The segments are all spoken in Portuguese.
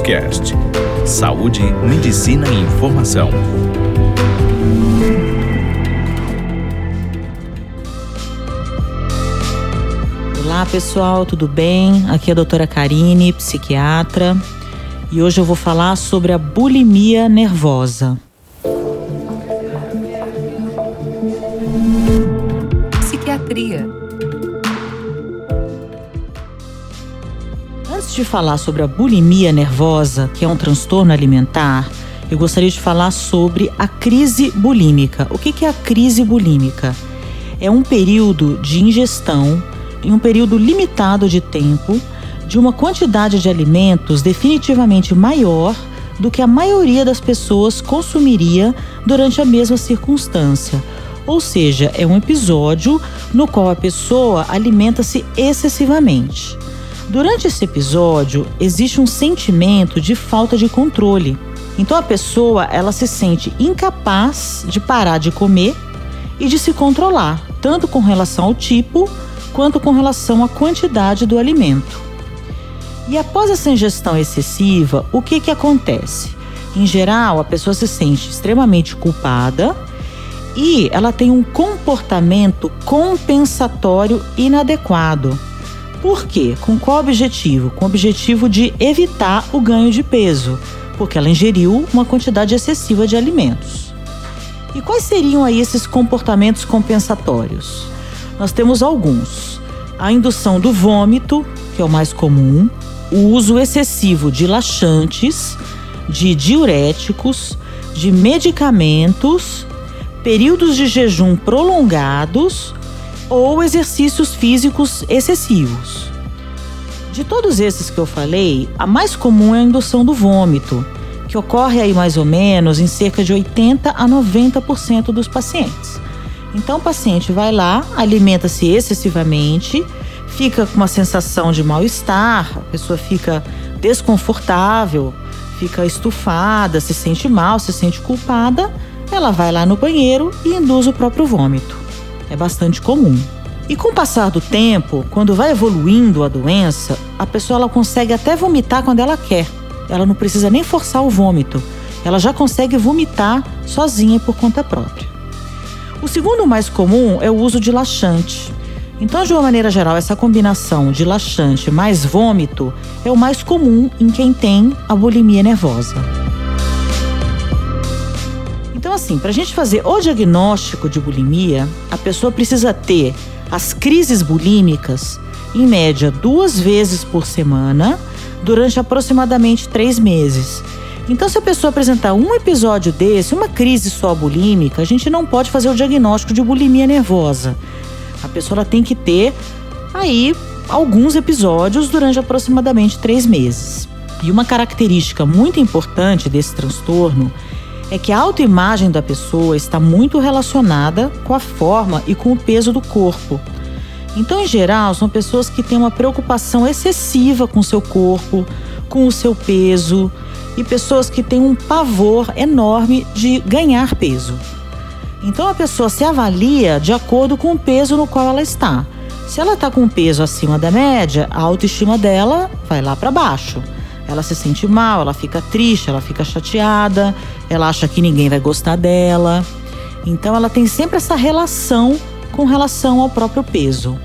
Cast. Saúde, medicina e informação. Olá pessoal, tudo bem? Aqui é a doutora Karine, psiquiatra, e hoje eu vou falar sobre a bulimia nervosa. Antes de falar sobre a bulimia nervosa, que é um transtorno alimentar, eu gostaria de falar sobre a crise bulímica. O que é a crise bulímica? É um período de ingestão em um período limitado de tempo de uma quantidade de alimentos definitivamente maior do que a maioria das pessoas consumiria durante a mesma circunstância. Ou seja, é um episódio no qual a pessoa alimenta-se excessivamente. Durante esse episódio, existe um sentimento de falta de controle. Então a pessoa, ela se sente incapaz de parar de comer e de se controlar, tanto com relação ao tipo quanto com relação à quantidade do alimento. E após essa ingestão excessiva, o que, que acontece? Em geral, a pessoa se sente extremamente culpada e ela tem um comportamento compensatório inadequado. Por quê? Com qual objetivo? Com o objetivo de evitar o ganho de peso, porque ela ingeriu uma quantidade excessiva de alimentos. E quais seriam aí esses comportamentos compensatórios? Nós temos alguns. A indução do vômito, que é o mais comum, o uso excessivo de laxantes, de diuréticos, de medicamentos, períodos de jejum prolongados ou exercícios físicos excessivos. De todos esses que eu falei, a mais comum é a indução do vômito, que ocorre aí mais ou menos em cerca de 80 a 90% dos pacientes. Então o paciente vai lá, alimenta-se excessivamente, fica com uma sensação de mal-estar, a pessoa fica desconfortável, fica estufada, se sente mal, se sente culpada, ela vai lá no banheiro e induz o próprio vômito. É bastante comum. E com o passar do tempo, quando vai evoluindo a doença, a pessoa ela consegue até vomitar quando ela quer. Ela não precisa nem forçar o vômito. Ela já consegue vomitar sozinha por conta própria. O segundo mais comum é o uso de laxante. Então, de uma maneira geral, essa combinação de laxante mais vômito é o mais comum em quem tem a bulimia nervosa. Então, assim, para a gente fazer o diagnóstico de bulimia, a pessoa precisa ter as crises bulímicas, em média, duas vezes por semana, durante aproximadamente três meses. Então, se a pessoa apresentar um episódio desse, uma crise só bulímica, a gente não pode fazer o diagnóstico de bulimia nervosa. A pessoa tem que ter aí alguns episódios durante aproximadamente três meses. E uma característica muito importante desse transtorno é que a autoimagem da pessoa está muito relacionada com a forma e com o peso do corpo. Então, em geral, são pessoas que têm uma preocupação excessiva com seu corpo, com o seu peso, e pessoas que têm um pavor enorme de ganhar peso. Então a pessoa se avalia de acordo com o peso no qual ela está. Se ela está com peso acima da média, a autoestima dela vai lá para baixo. Ela se sente mal, ela fica triste, ela fica chateada, ela acha que ninguém vai gostar dela. Então ela tem sempre essa relação com relação ao próprio peso.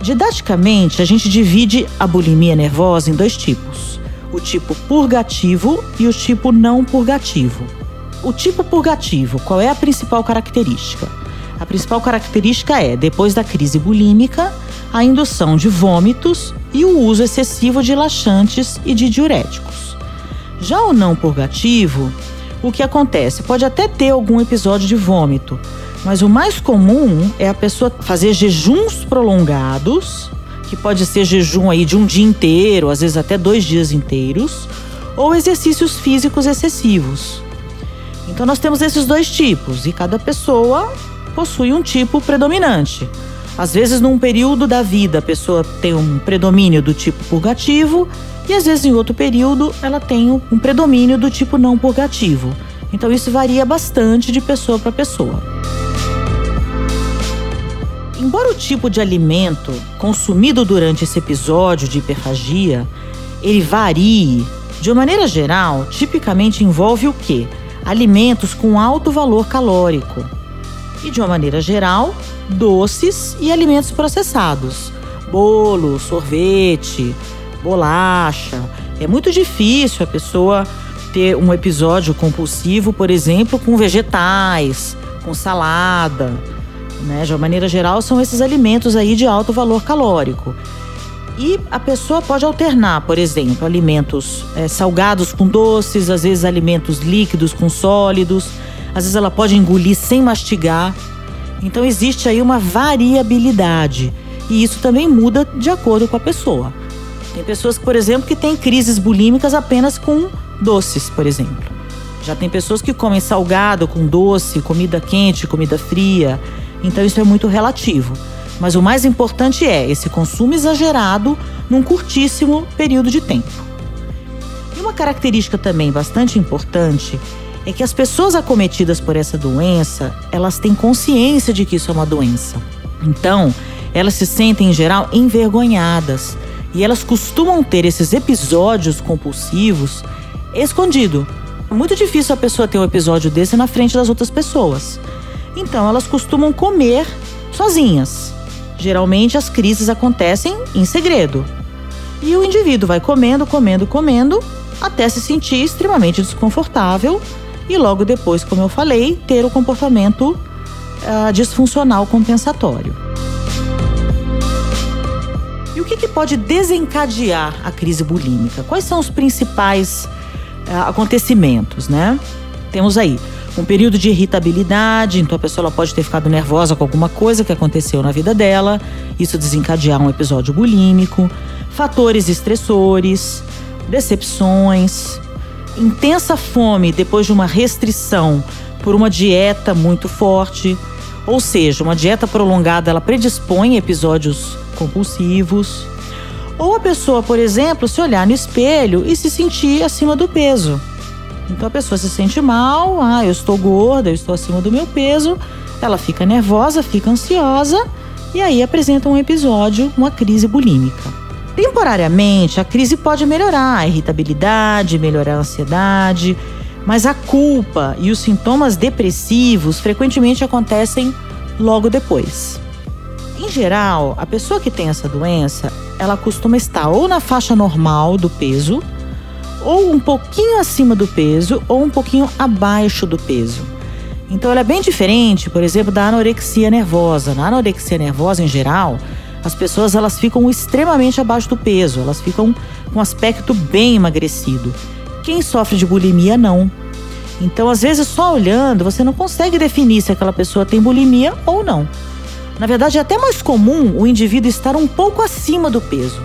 Didaticamente, a gente divide a bulimia nervosa em dois tipos o tipo purgativo e o tipo não purgativo. O tipo purgativo, qual é a principal característica? A principal característica é, depois da crise bulímica, a indução de vômitos e o uso excessivo de laxantes e de diuréticos. Já o não purgativo, o que acontece? Pode até ter algum episódio de vômito, mas o mais comum é a pessoa fazer jejuns prolongados que pode ser jejum aí de um dia inteiro, às vezes até dois dias inteiros, ou exercícios físicos excessivos. Então nós temos esses dois tipos e cada pessoa possui um tipo predominante. Às vezes, num período da vida, a pessoa tem um predomínio do tipo purgativo, e às vezes, em outro período, ela tem um predomínio do tipo não purgativo. Então, isso varia bastante de pessoa para pessoa. Embora o tipo de alimento consumido durante esse episódio de hiperfagia ele varie De uma maneira geral, tipicamente envolve o quê? Alimentos com alto valor calórico. E de uma maneira geral, doces e alimentos processados. Bolo, sorvete, bolacha. É muito difícil a pessoa ter um episódio compulsivo, por exemplo, com vegetais, com salada. Né? De uma maneira geral, são esses alimentos aí de alto valor calórico. E a pessoa pode alternar, por exemplo, alimentos é, salgados com doces, às vezes alimentos líquidos com sólidos, às vezes ela pode engolir sem mastigar. Então existe aí uma variabilidade e isso também muda de acordo com a pessoa. Tem pessoas, por exemplo, que têm crises bulímicas apenas com doces, por exemplo. Já tem pessoas que comem salgado com doce, comida quente, comida fria. Então isso é muito relativo. Mas o mais importante é esse consumo exagerado num curtíssimo período de tempo. E uma característica também bastante importante é que as pessoas acometidas por essa doença, elas têm consciência de que isso é uma doença. Então, elas se sentem em geral envergonhadas e elas costumam ter esses episódios compulsivos escondido. É muito difícil a pessoa ter um episódio desse na frente das outras pessoas. Então elas costumam comer sozinhas. Geralmente as crises acontecem em segredo. E o indivíduo vai comendo, comendo, comendo, até se sentir extremamente desconfortável e logo depois, como eu falei, ter o comportamento uh, disfuncional compensatório. E o que, que pode desencadear a crise bulímica? Quais são os principais uh, acontecimentos, né? Temos aí um período de irritabilidade, então a pessoa pode ter ficado nervosa com alguma coisa que aconteceu na vida dela, isso desencadear um episódio bulímico, fatores estressores, decepções, intensa fome depois de uma restrição por uma dieta muito forte, ou seja, uma dieta prolongada ela predispõe a episódios compulsivos. Ou a pessoa, por exemplo, se olhar no espelho e se sentir acima do peso. Então a pessoa se sente mal, ah, eu estou gorda, eu estou acima do meu peso, ela fica nervosa, fica ansiosa e aí apresenta um episódio, uma crise bulímica. Temporariamente, a crise pode melhorar a irritabilidade, melhorar a ansiedade, mas a culpa e os sintomas depressivos frequentemente acontecem logo depois. Em geral, a pessoa que tem essa doença, ela costuma estar ou na faixa normal do peso, ou um pouquinho acima do peso, ou um pouquinho abaixo do peso. Então ela é bem diferente, por exemplo, da anorexia nervosa. Na anorexia nervosa, em geral, as pessoas elas ficam extremamente abaixo do peso, elas ficam com aspecto bem emagrecido. Quem sofre de bulimia não. Então, às vezes, só olhando, você não consegue definir se aquela pessoa tem bulimia ou não. Na verdade, é até mais comum o indivíduo estar um pouco acima do peso.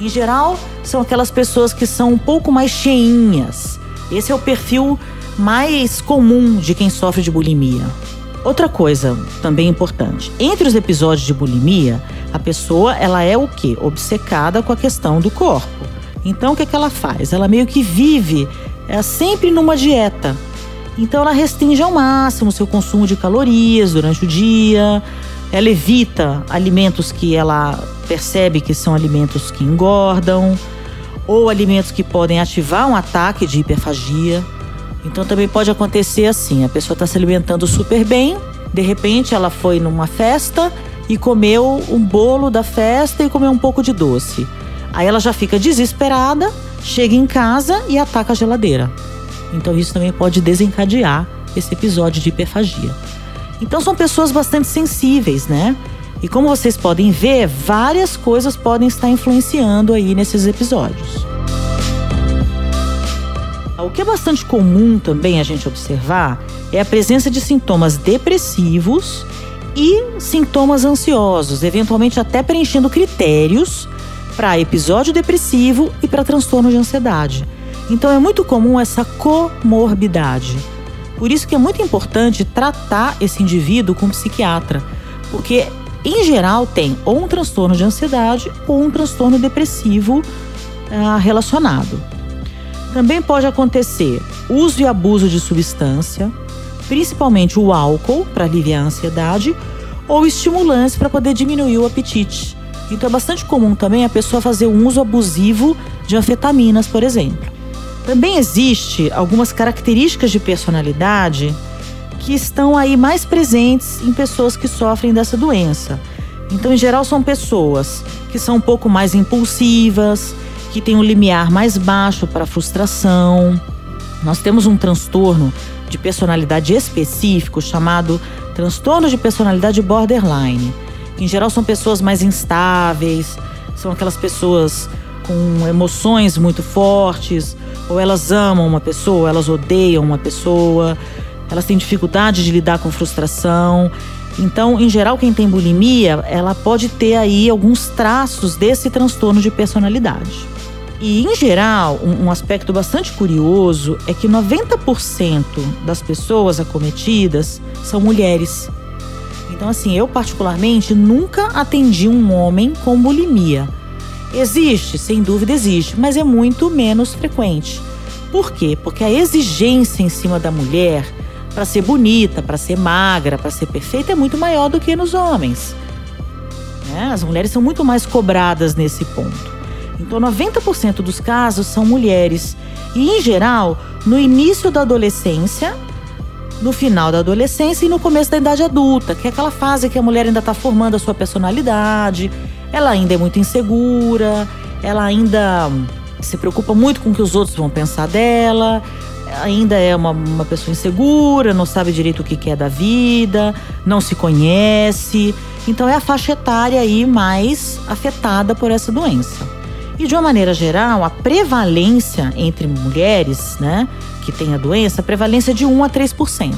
Em geral, são aquelas pessoas que são um pouco mais cheinhas. Esse é o perfil mais comum de quem sofre de bulimia. Outra coisa também importante, entre os episódios de bulimia, a pessoa ela é o que? Obcecada com a questão do corpo. Então o que, é que ela faz? Ela meio que vive é, sempre numa dieta. Então ela restringe ao máximo o seu consumo de calorias durante o dia, ela evita alimentos que ela percebe que são alimentos que engordam ou alimentos que podem ativar um ataque de hiperfagia. Então também pode acontecer assim: a pessoa está se alimentando super bem, de repente ela foi numa festa e comeu um bolo da festa e comeu um pouco de doce. Aí ela já fica desesperada, chega em casa e ataca a geladeira. Então isso também pode desencadear esse episódio de hiperfagia. Então são pessoas bastante sensíveis, né? E como vocês podem ver, várias coisas podem estar influenciando aí nesses episódios. O que é bastante comum também a gente observar é a presença de sintomas depressivos e sintomas ansiosos, eventualmente até preenchendo critérios para episódio depressivo e para transtorno de ansiedade. Então é muito comum essa comorbidade. Por isso que é muito importante tratar esse indivíduo com um psiquiatra, porque em geral tem ou um transtorno de ansiedade ou um transtorno depressivo ah, relacionado. Também pode acontecer uso e abuso de substância, principalmente o álcool para aliviar a ansiedade ou estimulantes para poder diminuir o apetite. Então é bastante comum também a pessoa fazer um uso abusivo de anfetaminas, por exemplo. Também existe algumas características de personalidade que estão aí mais presentes em pessoas que sofrem dessa doença. Então, em geral, são pessoas que são um pouco mais impulsivas, que têm um limiar mais baixo para frustração. Nós temos um transtorno de personalidade específico chamado transtorno de personalidade borderline. Em geral são pessoas mais instáveis, são aquelas pessoas com emoções muito fortes, ou elas amam uma pessoa, elas odeiam uma pessoa, elas têm dificuldade de lidar com frustração. Então, em geral, quem tem bulimia, ela pode ter aí alguns traços desse transtorno de personalidade. E, em geral, um, aspecto bastante curioso é que 90% das pessoas acometidas são mulheres. Então, assim, eu particularmente nunca atendi um homem com bulimia. Existe, sem dúvida existe, mas é muito menos frequente. Por quê? Porque a exigência em cima da mulher para ser bonita, para ser magra, para ser perfeita é muito maior do que nos homens. Né? As mulheres são muito mais cobradas nesse ponto. Então, 90% dos casos são mulheres. E, em geral, no início da adolescência, no final da adolescência e no começo da idade adulta, que é aquela fase que a mulher ainda está formando a sua personalidade, ela ainda é muito insegura, ela ainda se preocupa muito com o que os outros vão pensar dela, ainda é uma, uma pessoa insegura, não sabe direito o que quer da vida, não se conhece. Então é a faixa etária aí mais afetada por essa doença. E de uma maneira geral, a prevalência entre mulheres, né, que têm a doença, a prevalência é de 1 a 3%.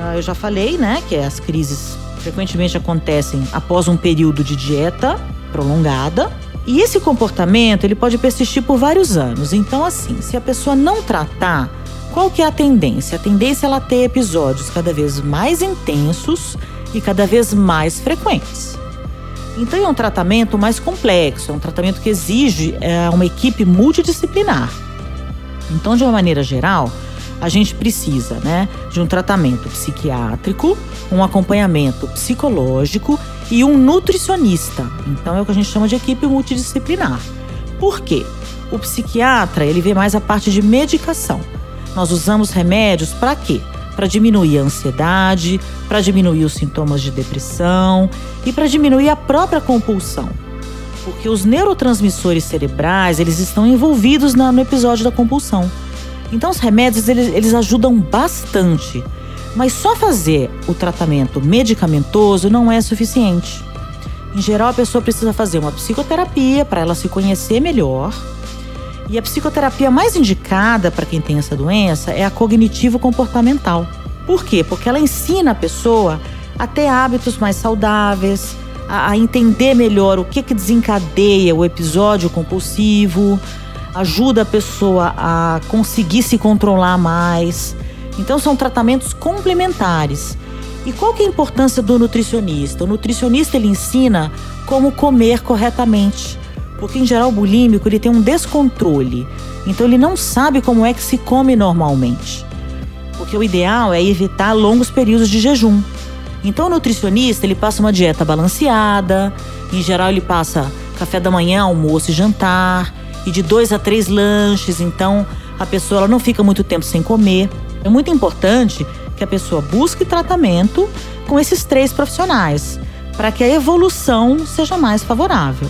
Ah, eu já falei, né, que as crises frequentemente acontecem após um período de dieta prolongada, e esse comportamento ele pode persistir por vários anos. Então, assim, se a pessoa não tratar, qual que é a tendência? A tendência é ela ter episódios cada vez mais intensos e cada vez mais frequentes. Então, é um tratamento mais complexo, é um tratamento que exige é, uma equipe multidisciplinar. Então, de uma maneira geral, a gente precisa né, de um tratamento psiquiátrico, um acompanhamento psicológico e um nutricionista. Então é o que a gente chama de equipe multidisciplinar. Por quê? O psiquiatra, ele vê mais a parte de medicação. Nós usamos remédios para quê? Para diminuir a ansiedade, para diminuir os sintomas de depressão e para diminuir a própria compulsão. Porque os neurotransmissores cerebrais, eles estão envolvidos no episódio da compulsão. Então os remédios, eles, eles ajudam bastante mas só fazer o tratamento medicamentoso não é suficiente. Em geral, a pessoa precisa fazer uma psicoterapia para ela se conhecer melhor. E a psicoterapia mais indicada para quem tem essa doença é a cognitivo-comportamental. Por quê? Porque ela ensina a pessoa a ter hábitos mais saudáveis, a, a entender melhor o que, que desencadeia o episódio compulsivo, ajuda a pessoa a conseguir se controlar mais então são tratamentos complementares. E qual que é a importância do nutricionista? O nutricionista ele ensina como comer corretamente, porque em geral o bulímico ele tem um descontrole. Então ele não sabe como é que se come normalmente. Porque o ideal é evitar longos períodos de jejum. Então o nutricionista ele passa uma dieta balanceada, em geral ele passa café da manhã, almoço e jantar, e de dois a três lanches, então a pessoa ela não fica muito tempo sem comer. É muito importante que a pessoa busque tratamento com esses três profissionais, para que a evolução seja mais favorável.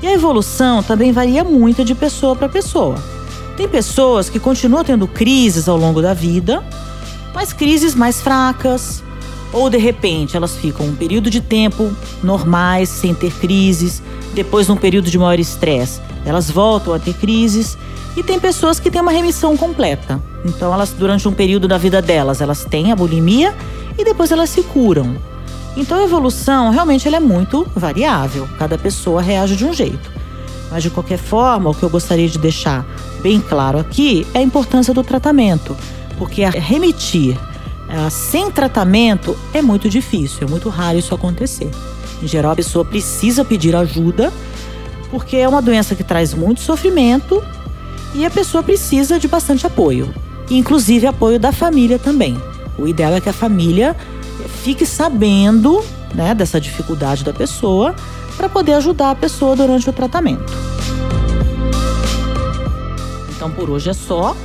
E a evolução também varia muito de pessoa para pessoa. Tem pessoas que continuam tendo crises ao longo da vida, mas crises mais fracas, ou de repente elas ficam um período de tempo normais, sem ter crises, depois, num período de maior estresse, elas voltam a ter crises. E tem pessoas que têm uma remissão completa. Então, elas durante um período da vida delas, elas têm a bulimia e depois elas se curam. Então, a evolução realmente ela é muito variável. Cada pessoa reage de um jeito. Mas de qualquer forma, o que eu gostaria de deixar bem claro aqui é a importância do tratamento, porque remitir sem tratamento é muito difícil, é muito raro isso acontecer. Em geral, a pessoa precisa pedir ajuda, porque é uma doença que traz muito sofrimento e a pessoa precisa de bastante apoio, inclusive apoio da família também. O ideal é que a família fique sabendo né, dessa dificuldade da pessoa para poder ajudar a pessoa durante o tratamento. Então por hoje é só.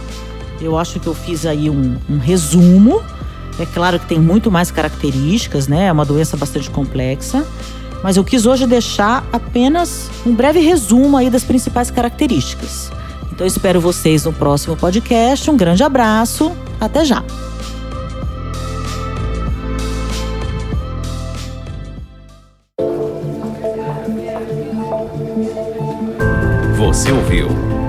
Eu acho que eu fiz aí um, um resumo. É claro que tem muito mais características, né? É uma doença bastante complexa. Mas eu quis hoje deixar apenas um breve resumo aí das principais características. Então espero vocês no próximo podcast. Um grande abraço. Até já. Você ouviu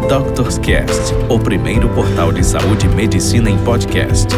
Doctors Cast, o primeiro portal de saúde e medicina em podcast.